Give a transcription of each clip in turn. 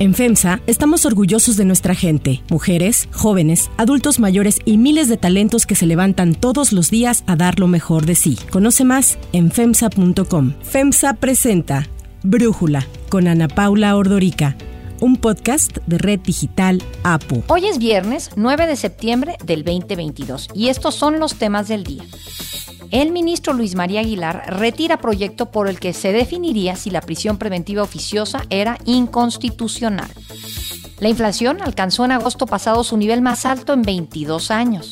En FEMSA estamos orgullosos de nuestra gente, mujeres, jóvenes, adultos mayores y miles de talentos que se levantan todos los días a dar lo mejor de sí. Conoce más en FEMSA.com. FEMSA presenta Brújula con Ana Paula Ordorica un podcast de Red Digital APU. Hoy es viernes 9 de septiembre del 2022 y estos son los temas del día. El ministro Luis María Aguilar retira proyecto por el que se definiría si la prisión preventiva oficiosa era inconstitucional. La inflación alcanzó en agosto pasado su nivel más alto en 22 años.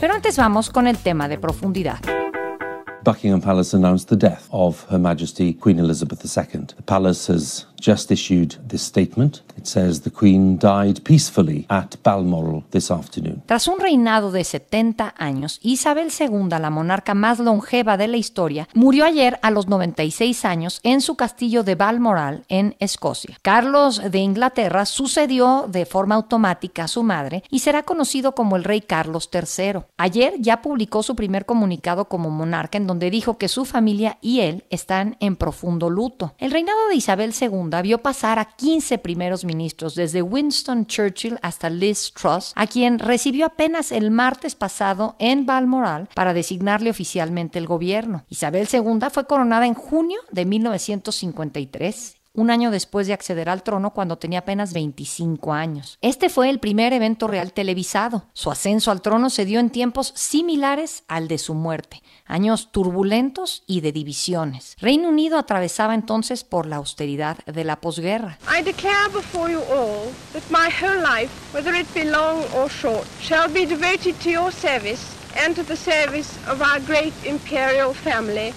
Pero antes vamos con el tema de profundidad. Buckingham Palace announced the death of Her Majesty Queen Elizabeth II. The palace has just issued this statement. It says the Queen died peacefully at Balmoral this afternoon. Tras un reinado de 70 años, Isabel II, la monarca más longeva de la historia, murió ayer a los 96 años en su castillo de Balmoral, en Escocia. Carlos de Inglaterra sucedió de forma automática a su madre y será conocido como el rey Carlos III. Ayer ya publicó su primer comunicado como monarca en donde dijo que su familia y él están en profundo luto. El reinado de Isabel II vio pasar a 15 primeros ministros, desde Winston Churchill hasta Liz Truss, a quien recibió apenas el martes pasado en Balmoral para designarle oficialmente el gobierno. Isabel II fue coronada en junio de 1953 un año después de acceder al trono cuando tenía apenas 25 años. Este fue el primer evento real televisado. Su ascenso al trono se dio en tiempos similares al de su muerte, años turbulentos y de divisiones. Reino Unido atravesaba entonces por la austeridad de la posguerra. I declare before you all that my whole life, whether it be long or short, shall be devoted to your service and to the service of our great imperial family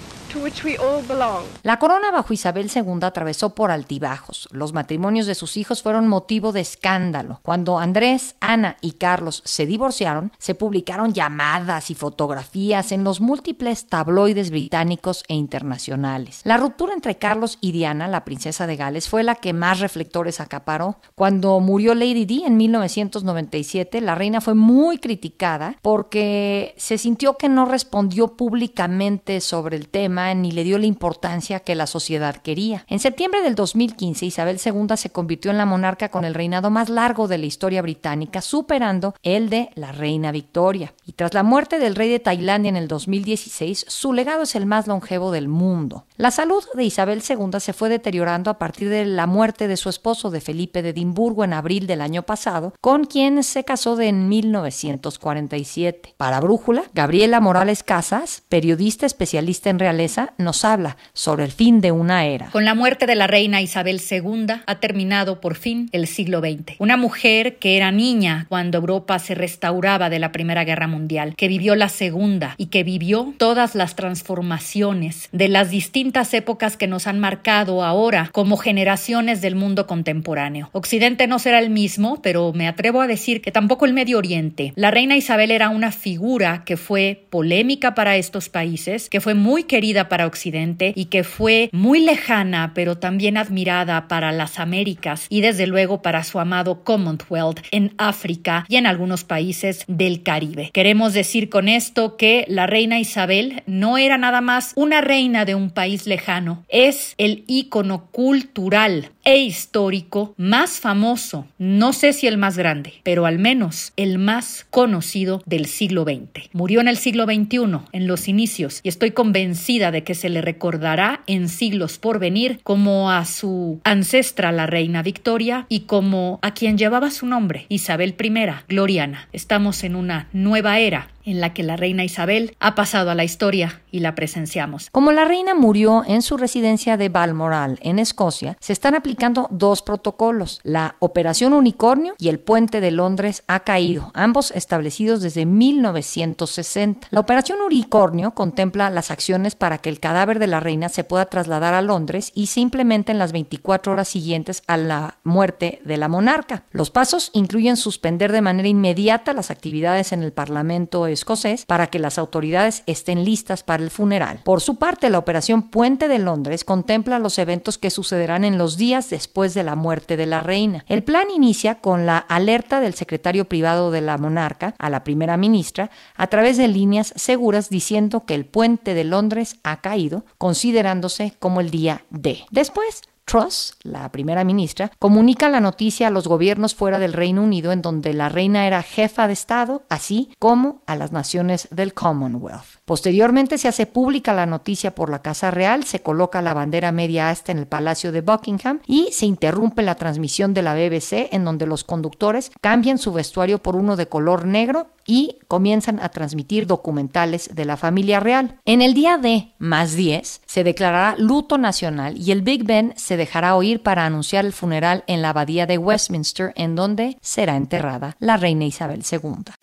la corona bajo Isabel II atravesó por altibajos. Los matrimonios de sus hijos fueron motivo de escándalo. Cuando Andrés, Ana y Carlos se divorciaron, se publicaron llamadas y fotografías en los múltiples tabloides británicos e internacionales. La ruptura entre Carlos y Diana, la princesa de Gales, fue la que más reflectores acaparó. Cuando murió Lady Di en 1997, la reina fue muy criticada porque se sintió que no respondió públicamente sobre el tema ni le dio la importancia que la sociedad quería. En septiembre del 2015, Isabel II se convirtió en la monarca con el reinado más largo de la historia británica, superando el de la reina Victoria. Y tras la muerte del rey de Tailandia en el 2016, su legado es el más longevo del mundo. La salud de Isabel II se fue deteriorando a partir de la muerte de su esposo, de Felipe de Edimburgo, en abril del año pasado, con quien se casó en 1947. Para Brújula, Gabriela Morales Casas, periodista especialista en realeza, nos habla sobre el fin de una era. Con la muerte de la reina Isabel II ha terminado por fin el siglo XX. Una mujer que era niña cuando Europa se restauraba de la Primera Guerra Mundial, que vivió la Segunda y que vivió todas las transformaciones de las distintas épocas que nos han marcado ahora como generaciones del mundo contemporáneo. Occidente no será el mismo, pero me atrevo a decir que tampoco el Medio Oriente. La reina Isabel era una figura que fue polémica para estos países, que fue muy querida para Occidente y que fue muy lejana, pero también admirada para las Américas y desde luego para su amado Commonwealth en África y en algunos países del Caribe. Queremos decir con esto que la reina Isabel no era nada más una reina de un país lejano, es el ícono cultural e histórico más famoso, no sé si el más grande, pero al menos el más conocido del siglo XX. Murió en el siglo XXI, en los inicios, y estoy convencida de que se le recordará en siglos por venir como a su ancestra la reina Victoria y como a quien llevaba su nombre, Isabel I, Gloriana. Estamos en una nueva era en la que la reina Isabel ha pasado a la historia y la presenciamos. Como la reina murió en su residencia de Balmoral, en Escocia, se están aplicando dos protocolos. La Operación Unicornio y el Puente de Londres ha caído, ambos establecidos desde 1960. La Operación Unicornio contempla las acciones para que el cadáver de la reina se pueda trasladar a Londres y se implemente en las 24 horas siguientes a la muerte de la monarca. Los pasos incluyen suspender de manera inmediata las actividades en el Parlamento escocés para que las autoridades estén listas para el funeral. Por su parte, la Operación Puente de Londres contempla los eventos que sucederán en los días después de la muerte de la reina. El plan inicia con la alerta del secretario privado de la monarca a la primera ministra a través de líneas seguras diciendo que el puente de Londres ha caído, considerándose como el día D. Después, Truss, la primera ministra, comunica la noticia a los gobiernos fuera del Reino Unido en donde la reina era jefa de Estado, así como a las naciones del Commonwealth. Posteriormente se hace pública la noticia por la Casa Real, se coloca la bandera media asta en el Palacio de Buckingham y se interrumpe la transmisión de la BBC en donde los conductores cambian su vestuario por uno de color negro y comienzan a transmitir documentales de la familia real. En el día de más 10 se declarará luto nacional y el Big Ben se dejará oír para anunciar el funeral en la abadía de Westminster en donde será enterrada la reina Isabel II.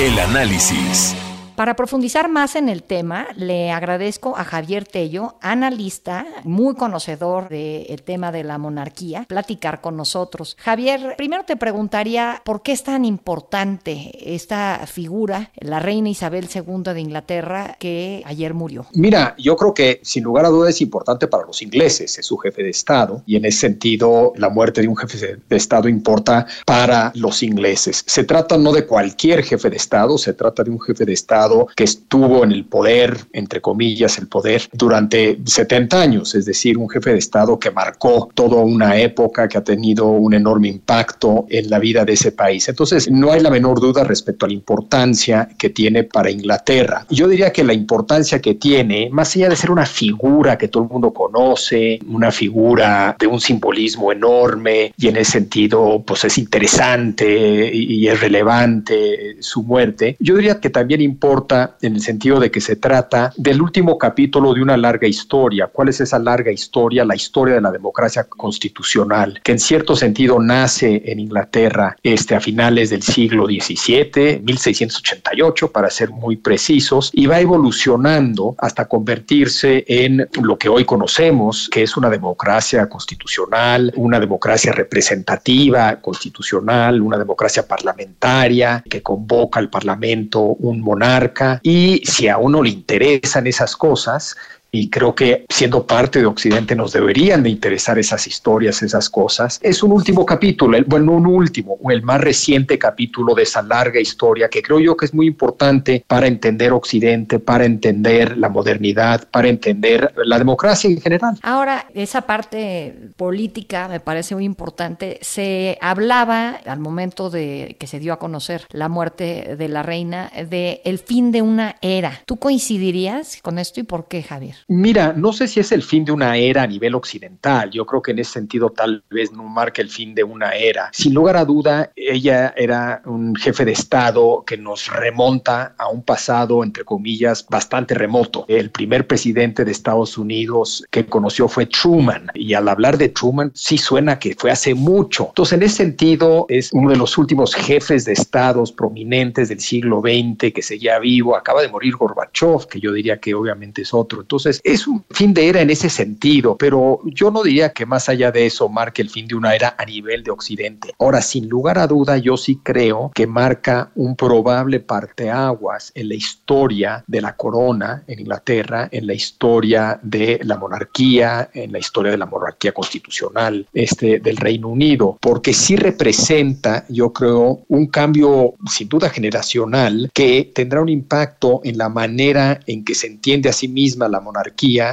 El análisis. Para profundizar más en el tema, le agradezco a Javier Tello, analista, muy conocedor del tema de la monarquía, platicar con nosotros. Javier, primero te preguntaría por qué es tan importante esta figura, la reina Isabel II de Inglaterra, que ayer murió. Mira, yo creo que sin lugar a dudas es importante para los ingleses, es su jefe de Estado, y en ese sentido la muerte de un jefe de Estado importa para los ingleses. Se trata no de cualquier jefe de Estado, se trata de un jefe de Estado que estuvo en el poder, entre comillas, el poder durante 70 años, es decir, un jefe de Estado que marcó toda una época, que ha tenido un enorme impacto en la vida de ese país. Entonces, no hay la menor duda respecto a la importancia que tiene para Inglaterra. Yo diría que la importancia que tiene, más allá de ser una figura que todo el mundo conoce, una figura de un simbolismo enorme y en ese sentido, pues es interesante y es relevante su muerte, yo diría que también importa en el sentido de que se trata del último capítulo de una larga historia. ¿Cuál es esa larga historia? La historia de la democracia constitucional, que en cierto sentido nace en Inglaterra este, a finales del siglo XVII, 1688 para ser muy precisos, y va evolucionando hasta convertirse en lo que hoy conocemos, que es una democracia constitucional, una democracia representativa constitucional, una democracia parlamentaria que convoca al Parlamento un monarca y si a uno le interesan esas cosas, y creo que siendo parte de Occidente nos deberían de interesar esas historias, esas cosas. Es un último capítulo, el, bueno, un último o el más reciente capítulo de esa larga historia que creo yo que es muy importante para entender Occidente, para entender la modernidad, para entender la democracia en general. Ahora, esa parte política me parece muy importante. Se hablaba al momento de que se dio a conocer la muerte de la reina de el fin de una era. ¿Tú coincidirías con esto y por qué, Javier? Mira, no sé si es el fin de una era a nivel occidental. Yo creo que en ese sentido tal vez no marca el fin de una era. Sin lugar a duda, ella era un jefe de Estado que nos remonta a un pasado, entre comillas, bastante remoto. El primer presidente de Estados Unidos que conoció fue Truman. Y al hablar de Truman, sí suena que fue hace mucho. Entonces, en ese sentido, es uno de los últimos jefes de Estados prominentes del siglo XX que seguía vivo. Acaba de morir Gorbachev, que yo diría que obviamente es otro. Entonces, es un fin de era en ese sentido, pero yo no diría que más allá de eso marque el fin de una era a nivel de Occidente. Ahora, sin lugar a duda, yo sí creo que marca un probable parteaguas en la historia de la corona en Inglaterra, en la historia de la monarquía, en la historia de la monarquía constitucional este, del Reino Unido, porque sí representa, yo creo, un cambio sin duda generacional que tendrá un impacto en la manera en que se entiende a sí misma la monarquía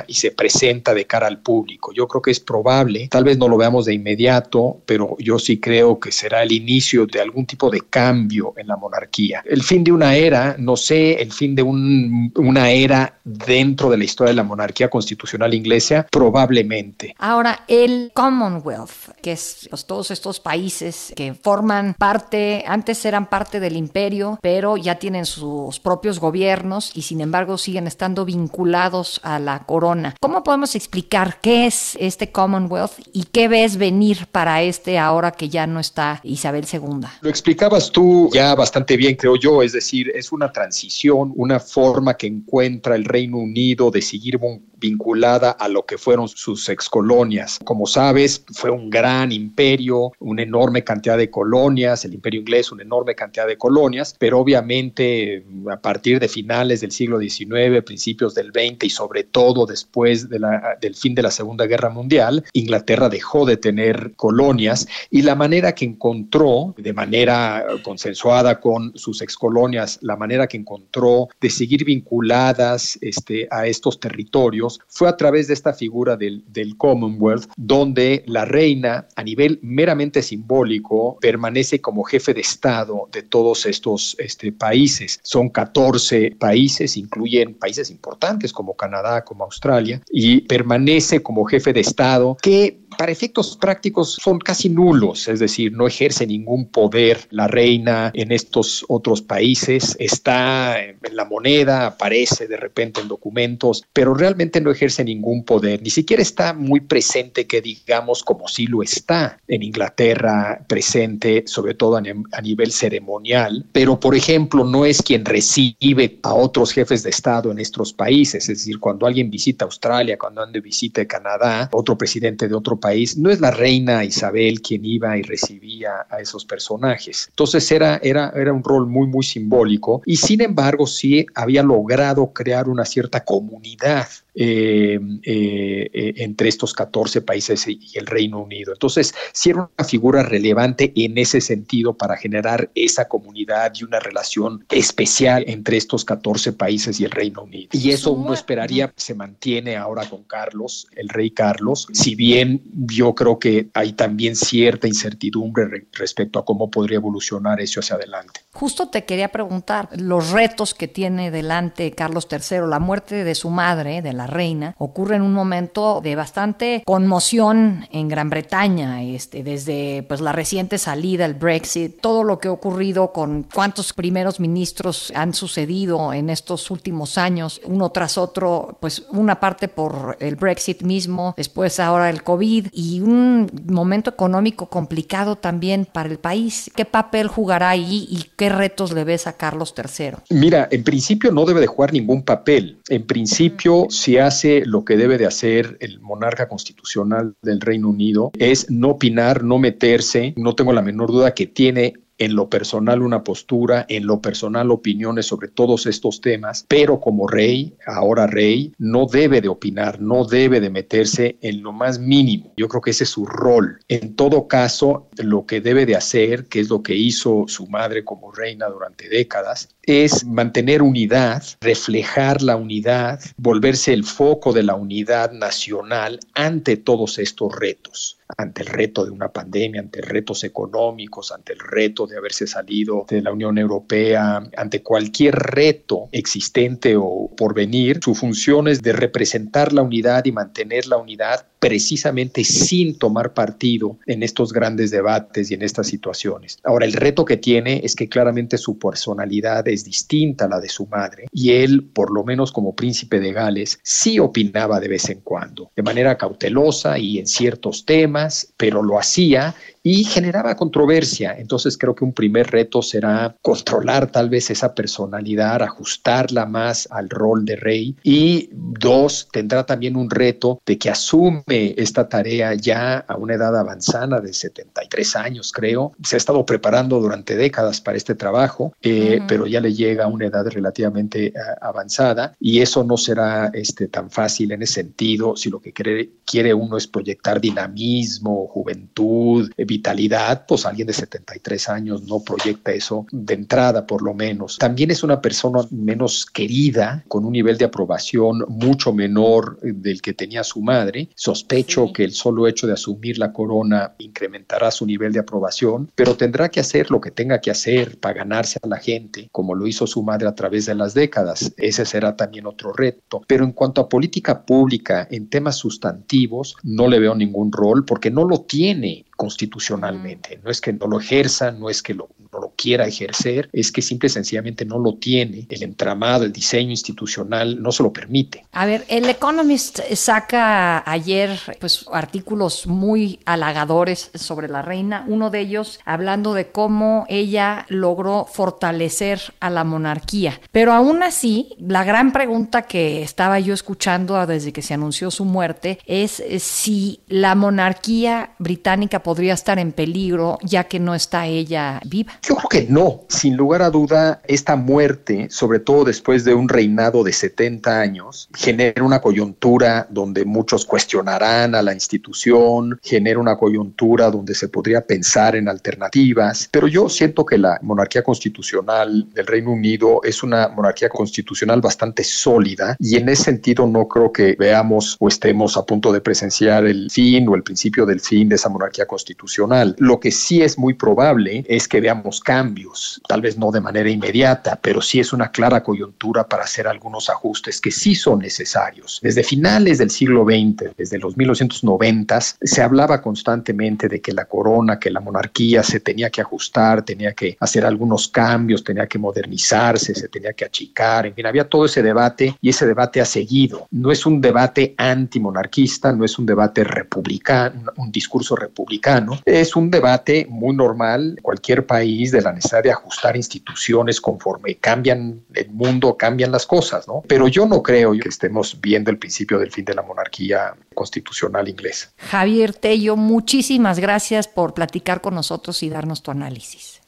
y se presenta de cara al público. Yo creo que es probable, tal vez no lo veamos de inmediato, pero yo sí creo que será el inicio de algún tipo de cambio en la monarquía. El fin de una era, no sé, el fin de una era dentro de la historia de la monarquía constitucional inglesa, probablemente. Ahora, el Commonwealth, que es todos estos países que forman parte, antes eran parte del imperio, pero ya tienen sus propios gobiernos y sin embargo siguen estando vinculados a la corona. ¿Cómo podemos explicar qué es este Commonwealth y qué ves venir para este ahora que ya no está Isabel II? Lo explicabas tú ya bastante bien, creo yo, es decir, es una transición, una forma que encuentra el Reino Unido de seguir vinculada a lo que fueron sus excolonias. Como sabes, fue un gran imperio, una enorme cantidad de colonias, el imperio inglés, una enorme cantidad de colonias, pero obviamente a partir de finales del siglo XIX, principios del XX y sobre todo después de la, del fin de la Segunda Guerra Mundial, Inglaterra dejó de tener colonias y la manera que encontró, de manera consensuada con sus excolonias, la manera que encontró de seguir vinculadas este, a estos territorios fue a través de esta figura del, del Commonwealth, donde la reina, a nivel meramente simbólico, permanece como jefe de Estado de todos estos este, países. Son 14 países, incluyen países importantes como Canadá, como Australia, y permanece como jefe de Estado que para efectos prácticos son casi nulos, es decir, no ejerce ningún poder la reina en estos otros países, está en la moneda, aparece de repente en documentos, pero realmente no ejerce ningún poder, ni siquiera está muy presente que digamos como si lo está en Inglaterra presente, sobre todo a nivel ceremonial, pero por ejemplo no es quien recibe a otros jefes de Estado en estos países, es decir, cuando alguien visita Australia, cuando alguien visita Canadá, otro presidente de otro país, no es la reina Isabel quien iba y recibía a esos personajes. Entonces era, era, era un rol muy, muy simbólico y sin embargo sí había logrado crear una cierta comunidad eh, eh, entre estos 14 países y el Reino Unido. Entonces, sí era una figura relevante en ese sentido para generar esa comunidad y una relación especial entre estos 14 países y el Reino Unido. Y eso uno esperaría se mantiene ahora con Carlos, el rey Carlos, si bien yo creo que hay también cierta incertidumbre respecto a cómo podría evolucionar eso hacia adelante. Justo te quería preguntar los retos que tiene delante Carlos III, la muerte de su madre, de la reina, ocurre en un momento de bastante conmoción en Gran Bretaña, este, desde pues la reciente salida, el Brexit, todo lo que ha ocurrido con cuántos primeros ministros han sucedido en estos últimos años, uno tras otro, pues una parte por el Brexit mismo, después ahora el COVID y un momento económico complicado también para el país. ¿Qué papel jugará ahí y qué retos le ves a Carlos III? Mira, en principio no debe de jugar ningún papel. En principio, si hace lo que debe de hacer el monarca constitucional del Reino Unido, es no opinar, no meterse. No tengo la menor duda que tiene en lo personal una postura, en lo personal opiniones sobre todos estos temas, pero como rey, ahora rey, no debe de opinar, no debe de meterse en lo más mínimo. Yo creo que ese es su rol. En todo caso, lo que debe de hacer, que es lo que hizo su madre como reina durante décadas, es mantener unidad, reflejar la unidad, volverse el foco de la unidad nacional ante todos estos retos ante el reto de una pandemia, ante retos económicos, ante el reto de haberse salido de la Unión Europea, ante cualquier reto existente o por venir, su función es de representar la unidad y mantener la unidad precisamente sin tomar partido en estos grandes debates y en estas situaciones. Ahora, el reto que tiene es que claramente su personalidad es distinta a la de su madre y él, por lo menos como príncipe de Gales, sí opinaba de vez en cuando, de manera cautelosa y en ciertos temas, pero lo hacía y generaba controversia. Entonces creo que un primer reto será controlar tal vez esa personalidad, ajustarla más al rol de rey y dos, tendrá también un reto de que asume esta tarea ya a una edad avanzada de 73 años creo. Se ha estado preparando durante décadas para este trabajo, eh, pero ya le llega a una edad relativamente eh, avanzada y eso no será este, tan fácil en ese sentido si lo que quiere, quiere uno es proyectar dinamismo, juventud, vitalidad, pues alguien de 73 años no proyecta eso de entrada, por lo menos. También es una persona menos querida, con un nivel de aprobación mucho menor del que tenía su madre. Sospecho que el solo hecho de asumir la corona incrementará su nivel de aprobación, pero tendrá que hacer lo que tenga que hacer para ganarse a la gente, como lo hizo su madre a través de las décadas. Ese será también otro reto. Pero en cuanto a política pública, en temas sustantivos, no le veo ningún rol porque no lo tiene constitucionalmente. No es que no lo ejerza, no es que lo, no lo quiera ejercer, es que simple y sencillamente no lo tiene. El entramado, el diseño institucional no se lo permite. A ver, el Economist saca ayer pues, artículos muy halagadores sobre la reina, uno de ellos hablando de cómo ella logró fortalecer a la monarquía. Pero aún así, la gran pregunta que estaba yo escuchando desde que se anunció su muerte es si la monarquía británica podría estar en peligro ya que no está ella viva. Yo creo que no. Sin lugar a duda, esta muerte, sobre todo después de un reinado de 70 años, genera una coyuntura donde muchos cuestionarán a la institución, genera una coyuntura donde se podría pensar en alternativas, pero yo siento que la monarquía constitucional del Reino Unido es una monarquía constitucional bastante sólida y en ese sentido no creo que veamos o estemos a punto de presenciar el fin o el principio del fin de esa monarquía constitucional. Lo que sí es muy probable es que veamos cambios, tal vez no de manera inmediata, pero sí es una clara coyuntura para hacer algunos ajustes que sí son necesarios. Desde finales del siglo XX, desde los 1990, se hablaba constantemente de que la corona, que la monarquía se tenía que ajustar, tenía que hacer algunos cambios, tenía que modernizarse, se tenía que achicar, en fin, había todo ese debate y ese debate ha seguido. No es un debate antimonarquista, no es un debate republicano, un discurso republicano, es un debate muy normal, cualquier país de la necesidad de ajustar instituciones conforme cambian el mundo, cambian las cosas, ¿no? Pero yo no creo que estemos viendo el principio del fin de la monarquía constitucional inglesa. Javier Tello, muchísimas gracias por platicar con nosotros y darnos tu análisis.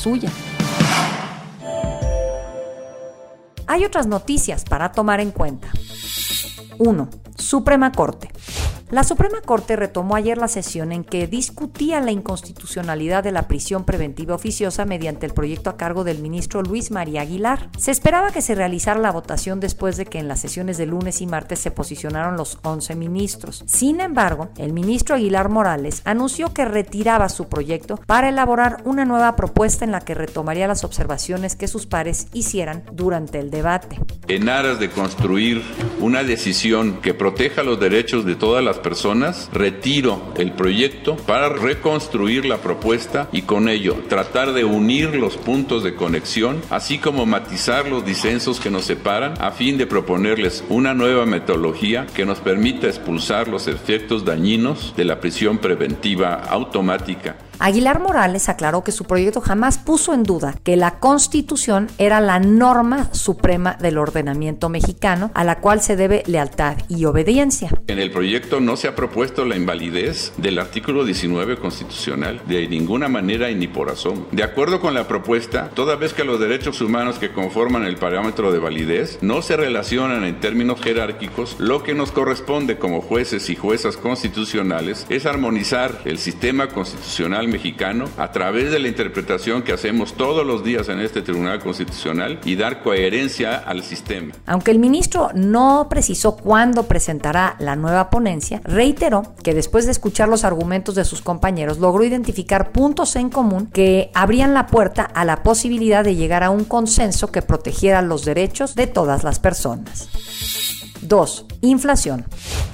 suya. Hay otras noticias para tomar en cuenta. 1. Suprema Corte. La Suprema Corte retomó ayer la sesión en que discutía la inconstitucionalidad de la prisión preventiva oficiosa mediante el proyecto a cargo del ministro Luis María Aguilar. Se esperaba que se realizara la votación después de que en las sesiones de lunes y martes se posicionaron los 11 ministros. Sin embargo, el ministro Aguilar Morales anunció que retiraba su proyecto para elaborar una nueva propuesta en la que retomaría las observaciones que sus pares hicieran durante el debate. En aras de construir una decisión que proteja los derechos de todas las personas, retiro el proyecto para reconstruir la propuesta y con ello tratar de unir los puntos de conexión, así como matizar los disensos que nos separan, a fin de proponerles una nueva metodología que nos permita expulsar los efectos dañinos de la prisión preventiva automática Aguilar Morales aclaró que su proyecto jamás puso en duda que la Constitución era la norma suprema del ordenamiento mexicano a la cual se debe lealtad y obediencia. En el proyecto no se ha propuesto la invalidez del artículo 19 constitucional de ninguna manera y ni por asomo. De acuerdo con la propuesta, toda vez que los derechos humanos que conforman el parámetro de validez no se relacionan en términos jerárquicos, lo que nos corresponde como jueces y juezas constitucionales es armonizar el sistema constitucional mexicano a través de la interpretación que hacemos todos los días en este Tribunal Constitucional y dar coherencia al sistema. Aunque el ministro no precisó cuándo presentará la nueva ponencia, reiteró que después de escuchar los argumentos de sus compañeros logró identificar puntos en común que abrían la puerta a la posibilidad de llegar a un consenso que protegiera los derechos de todas las personas. 2. Inflación.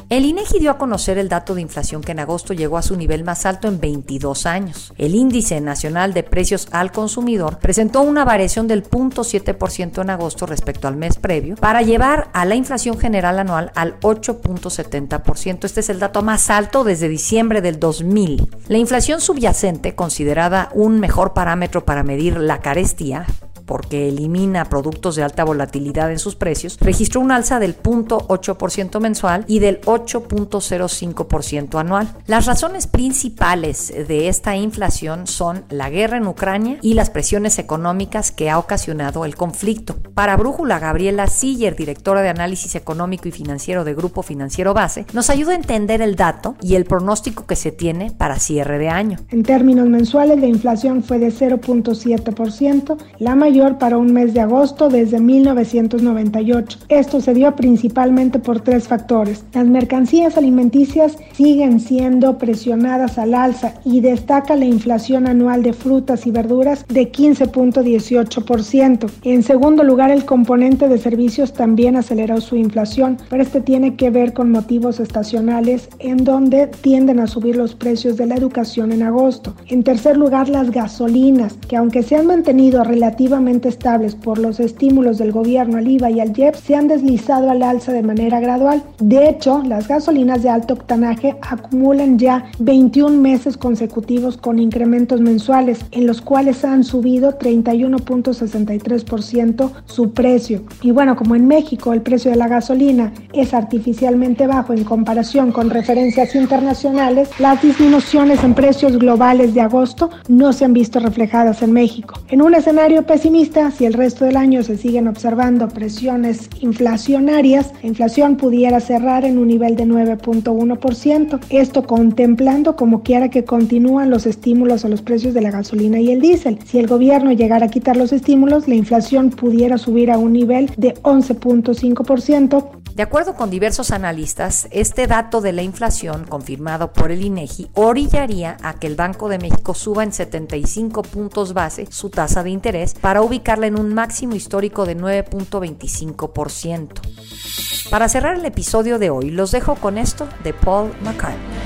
El INEGI dio a conocer el dato de inflación que en agosto llegó a su nivel más alto en 22 años. El índice nacional de precios al consumidor presentó una variación del 0.7% en agosto respecto al mes previo para llevar a la inflación general anual al 8.70%. Este es el dato más alto desde diciembre del 2000. La inflación subyacente, considerada un mejor parámetro para medir la carestía, porque elimina productos de alta volatilidad en sus precios, registró un alza del 0.8% mensual y del 8.05% anual. Las razones principales de esta inflación son la guerra en Ucrania y las presiones económicas que ha ocasionado el conflicto. Para Brújula, Gabriela Siller, directora de análisis económico y financiero de Grupo Financiero Base, nos ayuda a entender el dato y el pronóstico que se tiene para cierre de año. En términos mensuales, la inflación fue de 0.7%, la mayor para un mes de agosto desde 1998. Esto se dio principalmente por tres factores. Las mercancías alimenticias siguen siendo presionadas al alza y destaca la inflación anual de frutas y verduras de 15.18%. En segundo lugar, el componente de servicios también aceleró su inflación, pero este tiene que ver con motivos estacionales en donde tienden a subir los precios de la educación en agosto. En tercer lugar, las gasolinas, que aunque se han mantenido relativamente estables por los estímulos del gobierno al IVA y al IEP, se han deslizado al alza de manera gradual. De hecho, las gasolinas de alto octanaje acumulan ya 21 meses consecutivos con incrementos mensuales, en los cuales han subido 31.63% su precio. Y bueno, como en México el precio de la gasolina es artificialmente bajo en comparación con referencias internacionales, las disminuciones en precios globales de agosto no se han visto reflejadas en México. En un escenario pesimista, si el resto del año se siguen observando presiones inflacionarias, la inflación pudiera cerrar en un nivel de 9.1%, esto contemplando como quiera que continúan los estímulos a los precios de la gasolina y el diésel. Si el gobierno llegara a quitar los estímulos, la inflación pudiera subir a un nivel de 11.5%. De acuerdo con diversos analistas, este dato de la inflación confirmado por el INEGI orillaría a que el Banco de México suba en 75 puntos base su tasa de interés para ubicarla en un máximo histórico de 9.25%. Para cerrar el episodio de hoy, los dejo con esto de Paul McCartney.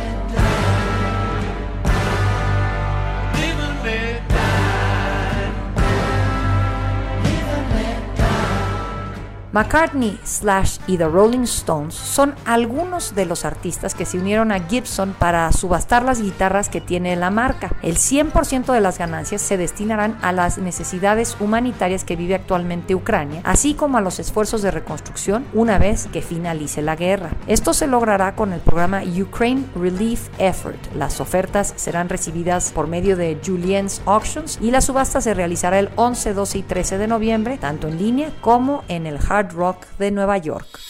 McCartney Slash y The Rolling Stones son algunos de los artistas que se unieron a Gibson para subastar las guitarras que tiene la marca. El 100% de las ganancias se destinarán a las necesidades humanitarias que vive actualmente Ucrania, así como a los esfuerzos de reconstrucción una vez que finalice la guerra. Esto se logrará con el programa Ukraine Relief Effort. Las ofertas serán recibidas por medio de Julien's Auctions y la subasta se realizará el 11, 12 y 13 de noviembre, tanto en línea como en el Hard Rock de Nueva York.